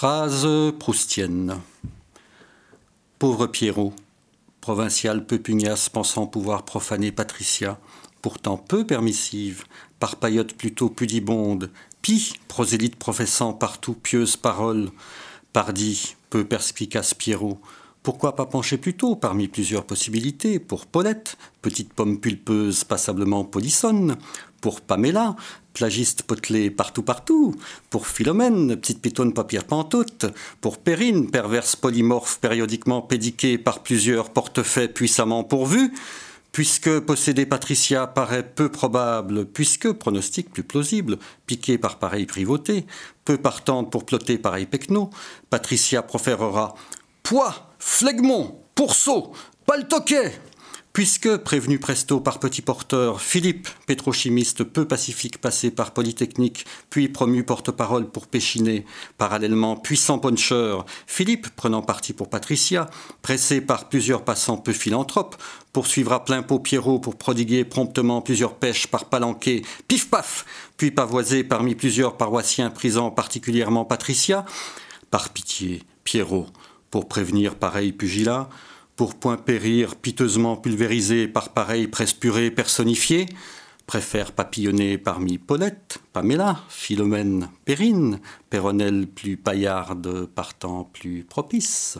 Phrase proustienne. Pauvre Pierrot, provincial peu pugnace pensant pouvoir profaner Patricia, pourtant peu permissive, par paillotte plutôt pudibonde, pis prosélyte professant partout pieuse parole, pardi, peu perspicace Pierrot, pourquoi pas pencher plutôt parmi plusieurs possibilités pour Paulette, petite pomme pulpeuse passablement polissonne, pour Pamela, plagiste potelée partout partout, pour Philomène, petite pitonne papier pantoute, pour Perrine, perverse polymorphe périodiquement pédiquée par plusieurs portefeuilles puissamment pourvus, puisque posséder Patricia paraît peu probable, puisque pronostic plus plausible, piqué par pareille privauté, peu partante pour plotter pareil pecno, Patricia proférera Poids, flegmont, pourceau, paltoquet Puisque, prévenu presto par petit porteur, Philippe, pétrochimiste peu pacifique passé par Polytechnique, puis promu porte-parole pour Péchiné, parallèlement puissant puncheur, Philippe, prenant parti pour Patricia, pressé par plusieurs passants peu philanthropes, poursuivra plein pot Pierrot pour prodiguer promptement plusieurs pêches par palanquet, pif-paf, puis pavoisé parmi plusieurs paroissiens prisant particulièrement Patricia, par pitié, Pierrot, pour prévenir pareil pugilat, pour point périr piteusement pulvérisé par pareil presse purée personnifiée, préfère papillonner parmi Paulette, Pamela, Philomène, Perrine, Péronnelle plus paillarde partant plus propice.